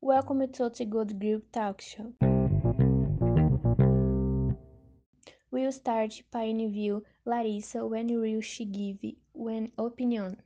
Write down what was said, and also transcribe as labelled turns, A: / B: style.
A: Welcome to the Good Group Talk Show. We'll start by interview Larissa when will she give an opinion.